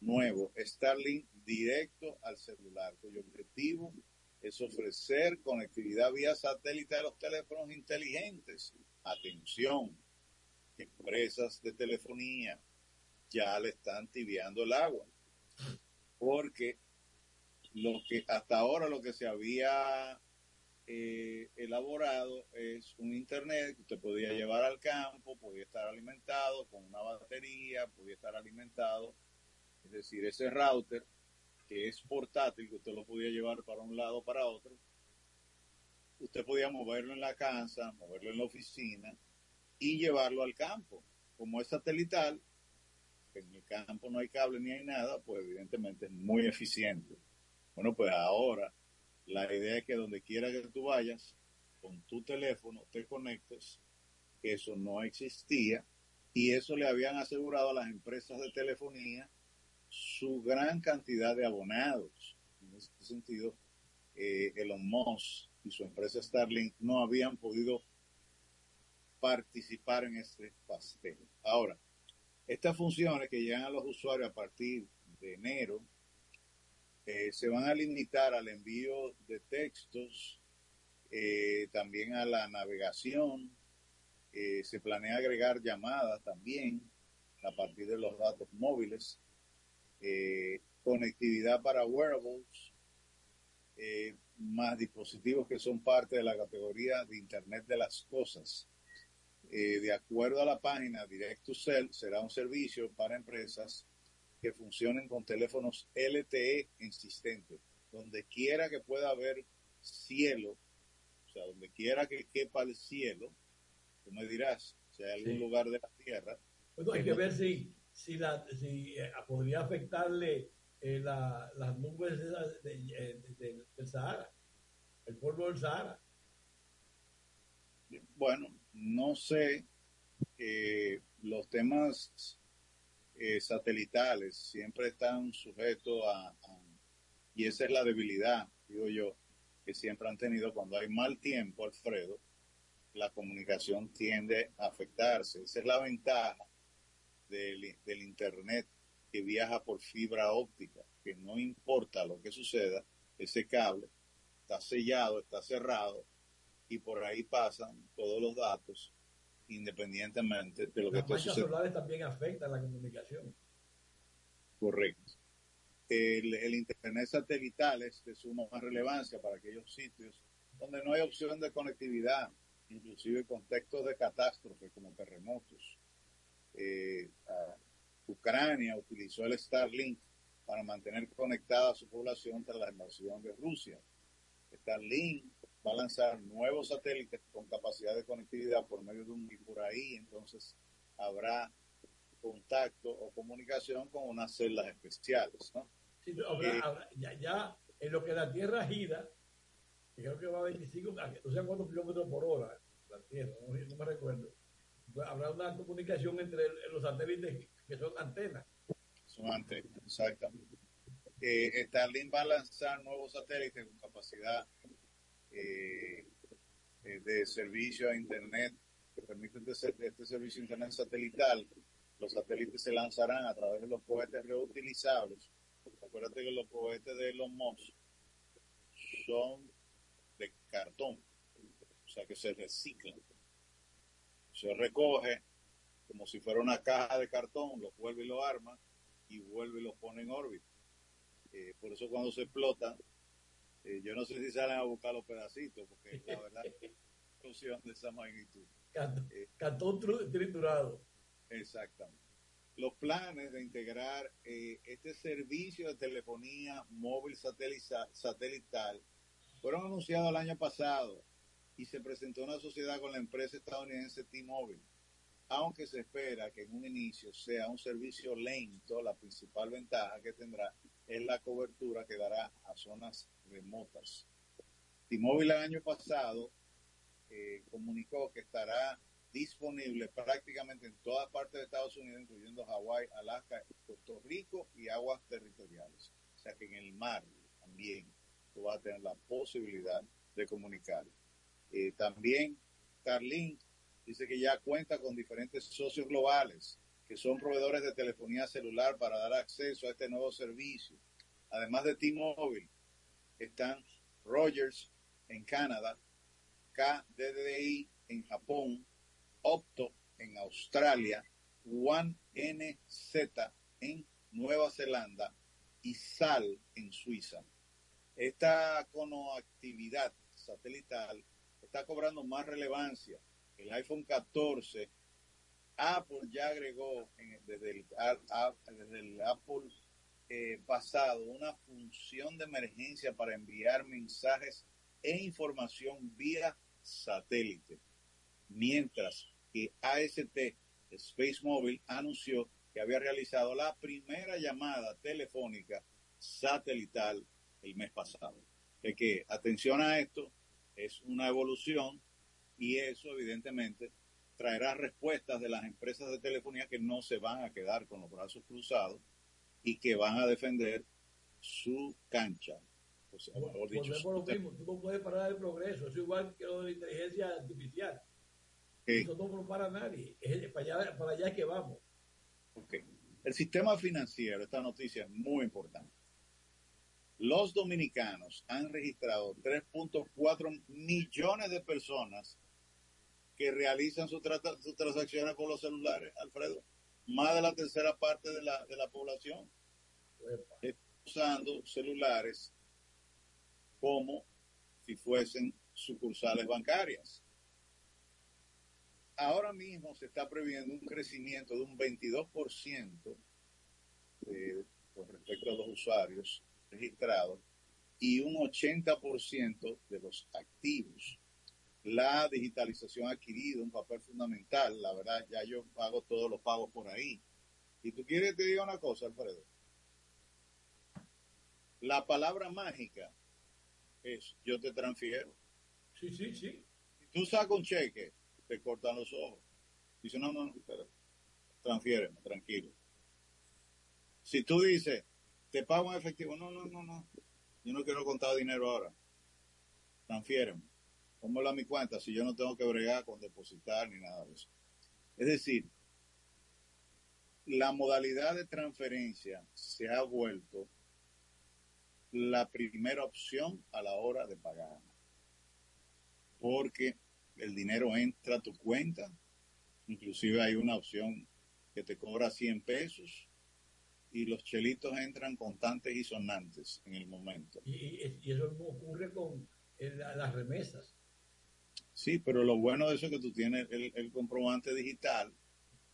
nuevo Starlink directo al celular, cuyo objetivo es ofrecer conectividad vía satélite a los teléfonos inteligentes. Atención, empresas de telefonía ya le están tibiando el agua, porque lo que hasta ahora lo que se había eh, elaborado es un internet que usted podía llevar al campo, podía estar alimentado con una batería, podía estar alimentado, es decir, ese router que es portátil, que usted lo podía llevar para un lado para otro, usted podía moverlo en la casa, moverlo en la oficina y llevarlo al campo. Como es satelital, en el campo no hay cable ni hay nada, pues evidentemente es muy eficiente. Bueno, pues ahora la idea es que donde quiera que tú vayas, con tu teléfono te conectes, eso no existía, y eso le habían asegurado a las empresas de telefonía su gran cantidad de abonados. En ese sentido, eh, Elon Musk y su empresa Starlink no habían podido participar en este pastel. Ahora, estas funciones que llegan a los usuarios a partir de enero eh, se van a limitar al envío de textos, eh, también a la navegación, eh, se planea agregar llamadas también a partir de los datos móviles conectividad para wearables, más dispositivos que son parte de la categoría de Internet de las Cosas. De acuerdo a la página Direct to Cell, será un servicio para empresas que funcionen con teléfonos LTE existentes. Donde quiera que pueda haber cielo, o sea, donde quiera que quepa el cielo, tú me dirás, si hay algún lugar de la Tierra. Bueno, hay que ver si si, la, si eh, podría afectarle eh, la, las nubes de, de, de, del Sahara, el polvo del Sahara. Bueno, no sé, eh, los temas eh, satelitales siempre están sujetos a, a, y esa es la debilidad, digo yo, que siempre han tenido cuando hay mal tiempo, Alfredo, la comunicación tiende a afectarse. Esa es la ventaja del, del Internet que viaja por fibra óptica, que no importa lo que suceda, ese cable está sellado, está cerrado y por ahí pasan todos los datos independientemente de lo Las que esté solares también afectan la comunicación. Correcto. El, el, Internet satelital es de suma relevancia para aquellos sitios donde no hay opción de conectividad, inclusive contextos de catástrofe como terremotos eh, Ucrania utilizó el Starlink para mantener conectada a su población tras la invasión de Rusia. Starlink va a lanzar nuevos satélites con capacidad de conectividad por medio de un y por ahí, entonces habrá contacto o comunicación con unas celdas especiales, ¿no? Sí, habrá, eh, habrá, ya, ya, en lo que la Tierra gira, creo que va a 25, no sé cuántos kilómetros por hora, la Tierra, no, no me recuerdo. Pues habrá una comunicación entre los satélites que son antenas. Son antenas, exactamente. Eh, Starlink va a lanzar nuevos satélites con capacidad eh, eh, de servicio a Internet que permiten este, este servicio a Internet satelital. Los satélites se lanzarán a través de los cohetes reutilizables. Acuérdate que los cohetes de Elon Musk son de cartón, o sea que se reciclan. Se recoge como si fuera una caja de cartón, lo vuelve y lo arma y vuelve y lo pone en órbita. Eh, por eso cuando se explotan, eh, yo no sé si salen a buscar los pedacitos, porque la verdad [laughs] es una explosión de esa magnitud. Cartón, cartón tru- triturado. Exactamente. Los planes de integrar eh, este servicio de telefonía móvil satelital fueron anunciados el año pasado y se presentó una sociedad con la empresa estadounidense T-Mobile. Aunque se espera que en un inicio sea un servicio lento, la principal ventaja que tendrá es la cobertura que dará a zonas remotas. T-Mobile el año pasado eh, comunicó que estará disponible prácticamente en todas partes de Estados Unidos, incluyendo Hawái, Alaska, Puerto Rico y aguas territoriales. O sea que en el mar también tú vas a tener la posibilidad de comunicar. Eh, también Starlink dice que ya cuenta con diferentes socios globales que son proveedores de telefonía celular para dar acceso a este nuevo servicio. Además de T-Mobile, están Rogers en Canadá, KDDI en Japón, Opto en Australia, One NZ en Nueva Zelanda y SAL en Suiza. Esta conoactividad satelital está cobrando más relevancia. El iPhone 14, Apple ya agregó desde, el, Apple eh, pasado una función de emergencia para enviar mensajes e información vía satélite. Mientras que AST Space Mobile anunció que había realizado la primera llamada telefónica satelital el mes pasado. Que, atención a esto, es una evolución y eso evidentemente traerá respuestas de las empresas de telefonía que no se van a quedar con los brazos cruzados y que van a defender su cancha. O sea, mejor dicho, lo mismo, tú no puedes parar el progreso, es igual que lo de la inteligencia artificial. Eso no lo para nadie, es para allá, para allá que vamos. El sistema financiero, esta noticia es muy importante. Los dominicanos han registrado 3.4 millones de personas que realizan sus sus transacciones con los celulares, Alfredo. Más de la tercera parte de la, de la población está usando celulares como si fuesen sucursales bancarias. Ahora mismo se está previendo un crecimiento de un 22% eh, con respecto a los usuarios registrados y un 80% de los activos. La digitalización ha adquirido un papel fundamental. La verdad, ya yo pago todos los pagos por ahí. Y tú quieres que te diga una cosa, Alfredo. La palabra mágica es yo te transfiero. Sí, sí, sí. Si tú sacas un cheque, te cortan los ojos. Dice, no, no, no, espera. Transfiéreme, tranquilo. Si tú dices, te pago en efectivo, no, no, no, no. Yo no quiero contar dinero ahora. Transfiéreme. Póngalo a mi cuenta si yo no tengo que bregar con depositar ni nada de eso. Es decir, la modalidad de transferencia se ha vuelto la primera opción a la hora de pagar. Porque el dinero entra a tu cuenta, inclusive hay una opción que te cobra 100 pesos y los chelitos entran contantes y sonantes en el momento. Y, eso ocurre con la- las remesas. Sí, pero lo bueno de eso es que tú tienes el, el comprobante digital,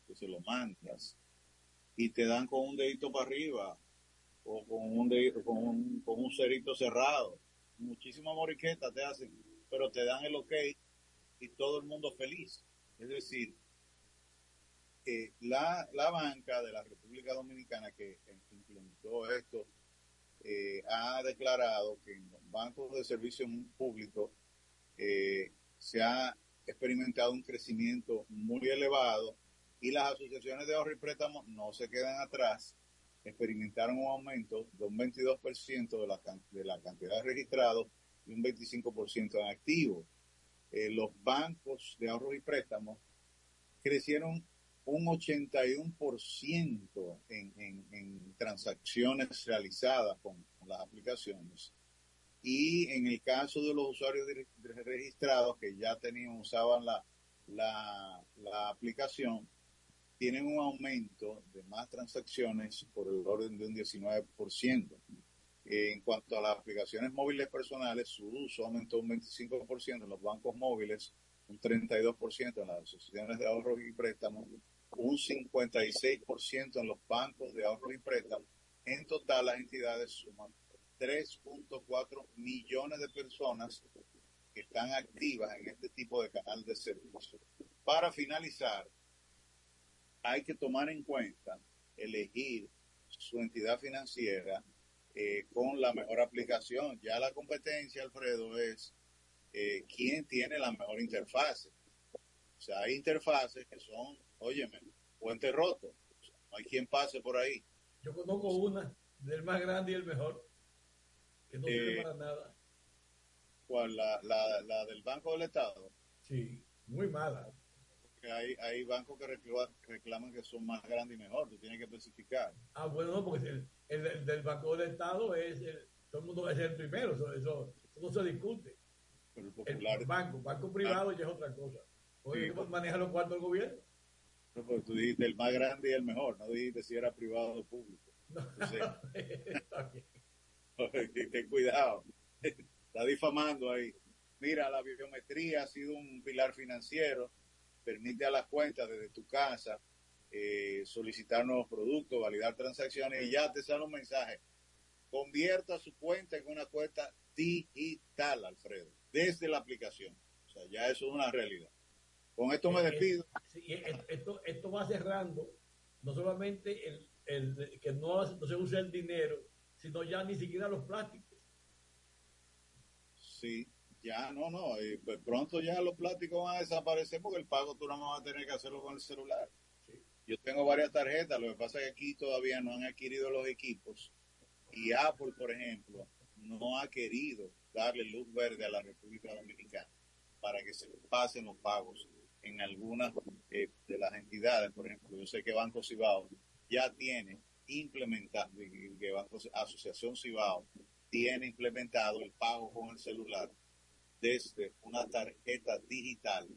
que se lo mandas y te dan con un dedito para arriba o con un dedito, con un, con un cerito cerrado. Muchísimas moriquetas te hacen, pero te dan el ok y todo el mundo feliz. Es decir, eh, la, la banca de la República Dominicana que implementó esto eh, ha declarado que en los bancos de servicio público eh, se ha experimentado un crecimiento muy elevado y las asociaciones de ahorro y préstamos no se quedan atrás. Experimentaron un aumento de un 22% de la, de la cantidad de registrados y un 25% en activos. Eh, los bancos de ahorro y préstamos crecieron un 81% en, en, en transacciones realizadas con, las aplicaciones. Y en el caso de los usuarios registrados que ya tenían, usaban la, la, aplicación, tienen un aumento de más transacciones por el orden de un 19%. En cuanto a las aplicaciones móviles personales, su uso aumentó un 25% en los bancos móviles, un 32% en las asociaciones de ahorros y préstamos, un 56% en los bancos de ahorros y préstamos. En total, las entidades suman 3.4 millones de personas que están activas en este tipo de canal de servicio. Para finalizar, hay que tomar en cuenta elegir su entidad financiera eh, con la mejor aplicación. Ya la competencia, Alfredo, es eh, quién tiene la mejor interfase. O sea, hay interfaces que son, óyeme, puente roto. no hay quien pase por ahí. Yo conozco una del más grande y el mejor, que no sirve Eh, para nada. ¿Cuál? La, la, la del Banco del Estado. Sí, muy mala. Porque hay, hay bancos que reclaman, reclaman que son más grandes y mejor. Tú tienes que especificar. Ah, bueno, no, porque el, el, el del Banco del Estado es el, todo el mundo es el primero, eso, eso, eso no se discute. Pero el El popular. banco, banco privado ya es otra cosa. Oye, Sí. ¿cómo maneja los cuartos del gobierno? No, porque tú dijiste el más grande y el mejor. No dijiste si era privado o público. Entonces, [laughs] Está bien. [laughs] ten cuidado. Está difamando ahí. Mira, la biometría ha sido un pilar financiero. Permite a las cuentas desde tu casa eh, solicitar nuevos productos, validar transacciones y ya te sale un mensaje. Convierta su cuenta en una cuenta digital, Alfredo, desde la aplicación. O sea, ya eso es una realidad. Con esto me Eh, eh, despido. sí, eh, esto, esto va cerrando no solamente el, el que no, no se use el dinero, sino ya ni siquiera los plásticos. Sí, ya, no, no. eh, pues pronto ya los plásticos van a desaparecer porque el pago tú no vas a tener que hacerlo con el celular. Yo tengo varias tarjetas, lo que pasa es que aquí todavía no han adquirido los equipos y Apple, por ejemplo, no ha querido darle luz verde a la República Dominicana para que se pasen los pagos en algunas eh, de las entidades, por ejemplo, yo sé que Banco Cibao ya tiene implementado, que Banco Asociación Cibao tiene implementado el pago con el celular desde una tarjeta digital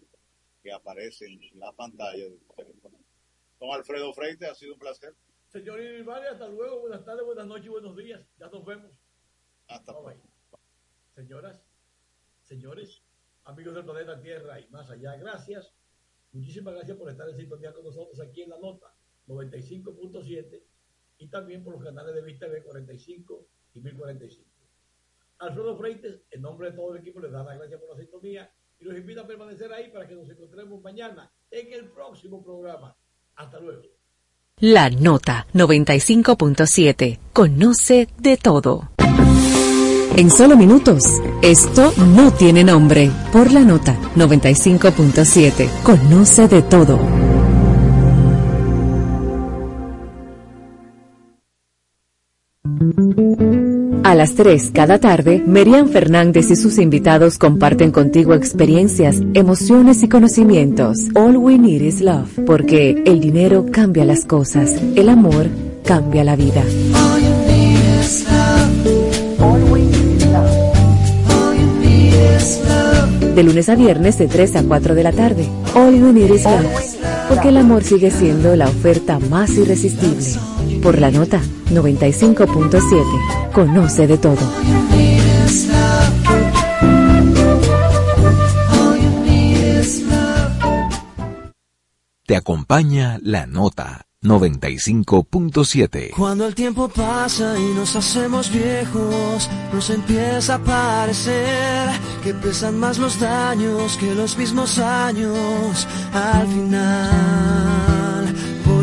que aparece en la pantalla del teléfono. Don Alfredo Freite, ha sido un placer. Señor Irvali, hasta luego. Buenas tardes, buenas noches buenos días. Ya nos vemos. Hasta luego. Señoras, señores, amigos del planeta Tierra y más allá, gracias. Muchísimas gracias por estar en sintonía con nosotros aquí en la nota 95.7 y también por los canales de Vista B45 y 1045. Alfredo Freites, en nombre de todo el equipo, les da las gracias por la sintonía y los invita a permanecer ahí para que nos encontremos mañana en el próximo programa. Hasta luego. La Nota 95.7. Conoce de todo. En solo minutos, esto no tiene nombre. Por la Nota 95.7. Conoce de todo. A las 3 cada tarde, Merian Fernández y sus invitados comparten contigo experiencias, emociones y conocimientos. All we need is love, porque el dinero cambia las cosas, el amor cambia la vida. All you need is love. All we need is love. All you need is love. De lunes a viernes de 3 a 4 de la tarde. All you need is love, porque el amor sigue siendo la oferta más irresistible. Por la nota 95.7. Conoce de todo. Te acompaña la nota 95.7. Cuando el tiempo pasa y nos hacemos viejos, nos empieza a parecer que pesan más los daños que los mismos años al final.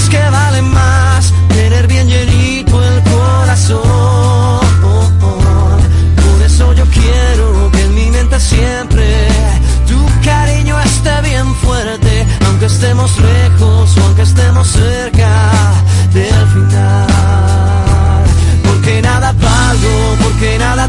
Es que vale más tener bien llenito el corazón. Por eso yo quiero que en mi mente siempre tu cariño esté bien fuerte, aunque estemos lejos o aunque estemos cerca del final. Porque nada valgo, porque nada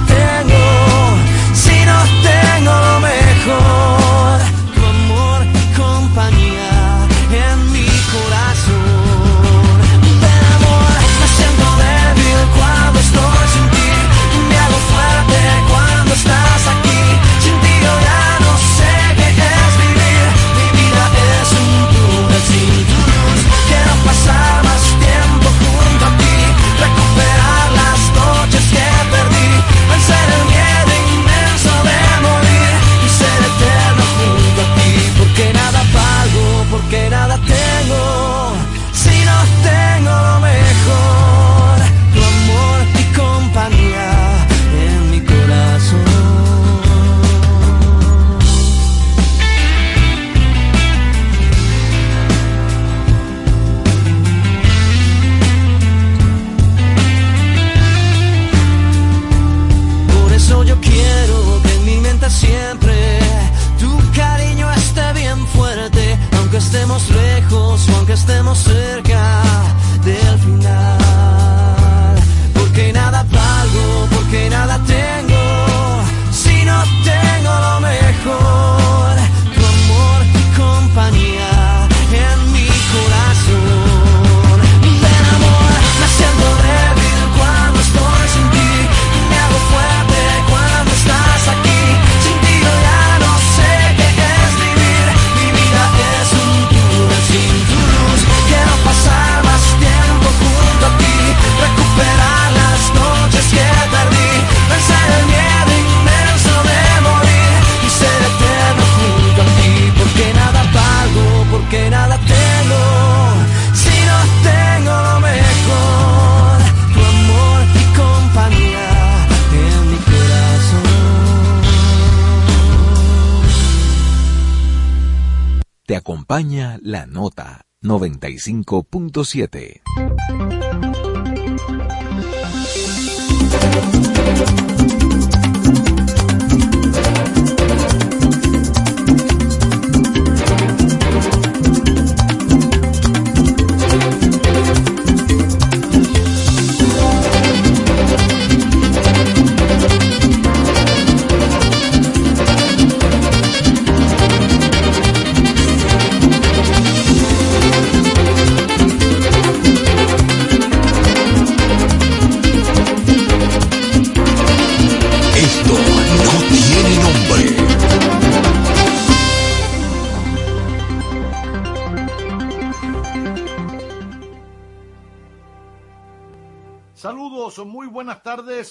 Te acompaña la nota 95.7.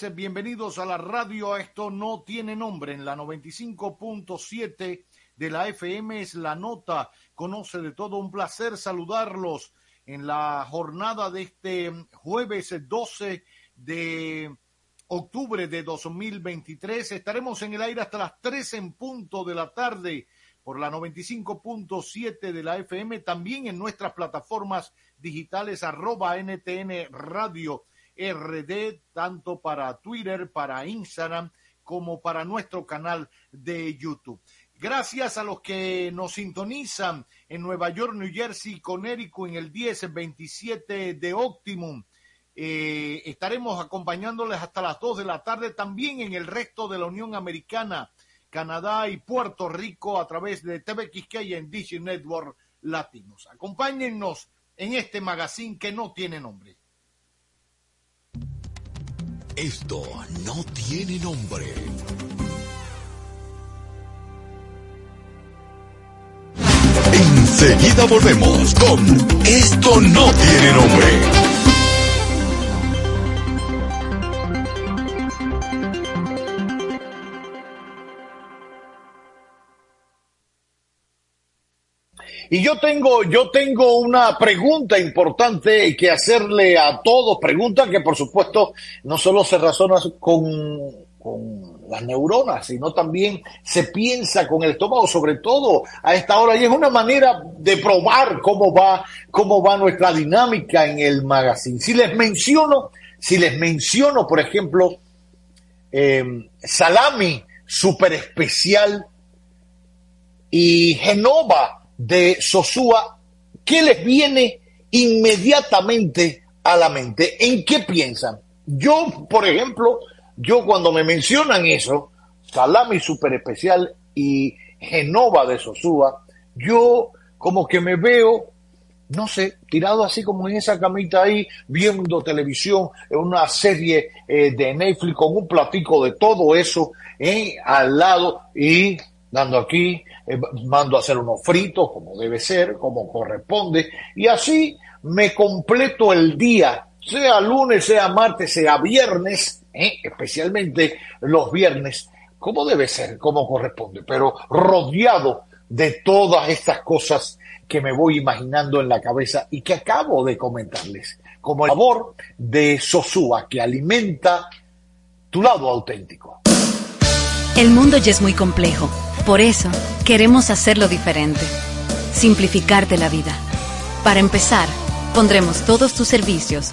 bienvenidos a la radio. Esto no tiene nombre en la 95.7 de la FM es la nota. Conoce de todo, un placer saludarlos en la jornada de este jueves 12 de octubre de 2023. Estaremos en el aire hasta las 3 en punto de la tarde por la 95.7 de la FM, también en nuestras plataformas digitales arroba NTN Radio RD, tanto para Twitter, para Instagram, como para nuestro canal de YouTube. Gracias a los que nos sintonizan en Nueva York, New Jersey, Connecticut en el 1027 de Optimum. Eh, estaremos acompañándoles hasta las 2 de la tarde también en el resto de la Unión Americana, Canadá y Puerto Rico a través de TV Quisqueya en Dish Network Latinos. Acompáñennos en este magazine que no tiene nombre. Esto no tiene nombre. Enseguida volvemos con Esto no tiene nombre. Y yo tengo, yo tengo una pregunta importante que hacerle a todos, pregunta que por supuesto no solo se razona con, con las neuronas, sino también se piensa con el estómago, sobre todo a esta hora, y es una manera de probar cómo va, cómo va nuestra dinámica en el magazine. Si les menciono, si les menciono, por ejemplo, eh, salami super especial y Genova de Sosúa, ¿qué les viene inmediatamente a la mente? ¿En qué piensan? Yo, por ejemplo, yo cuando me mencionan eso, salami super especial y Genova de Sosúa, yo como que me veo, no sé, tirado así como en esa camita ahí, viendo televisión, en una serie eh, de Netflix con un platico de todo eso eh, al lado y dando aquí, eh, mando a hacer unos fritos como debe ser, como corresponde, y así me completo el día, sea lunes, sea martes, sea viernes, eh, especialmente los viernes, como debe ser, como corresponde, pero rodeado de todas estas cosas que me voy imaginando en la cabeza y que acabo de comentarles, como el sabor de Sosúa que alimenta tu lado auténtico. El mundo ya es muy complejo, por eso queremos hacerlo diferente, simplificarte la vida. Para empezar, pondremos todos tus servicios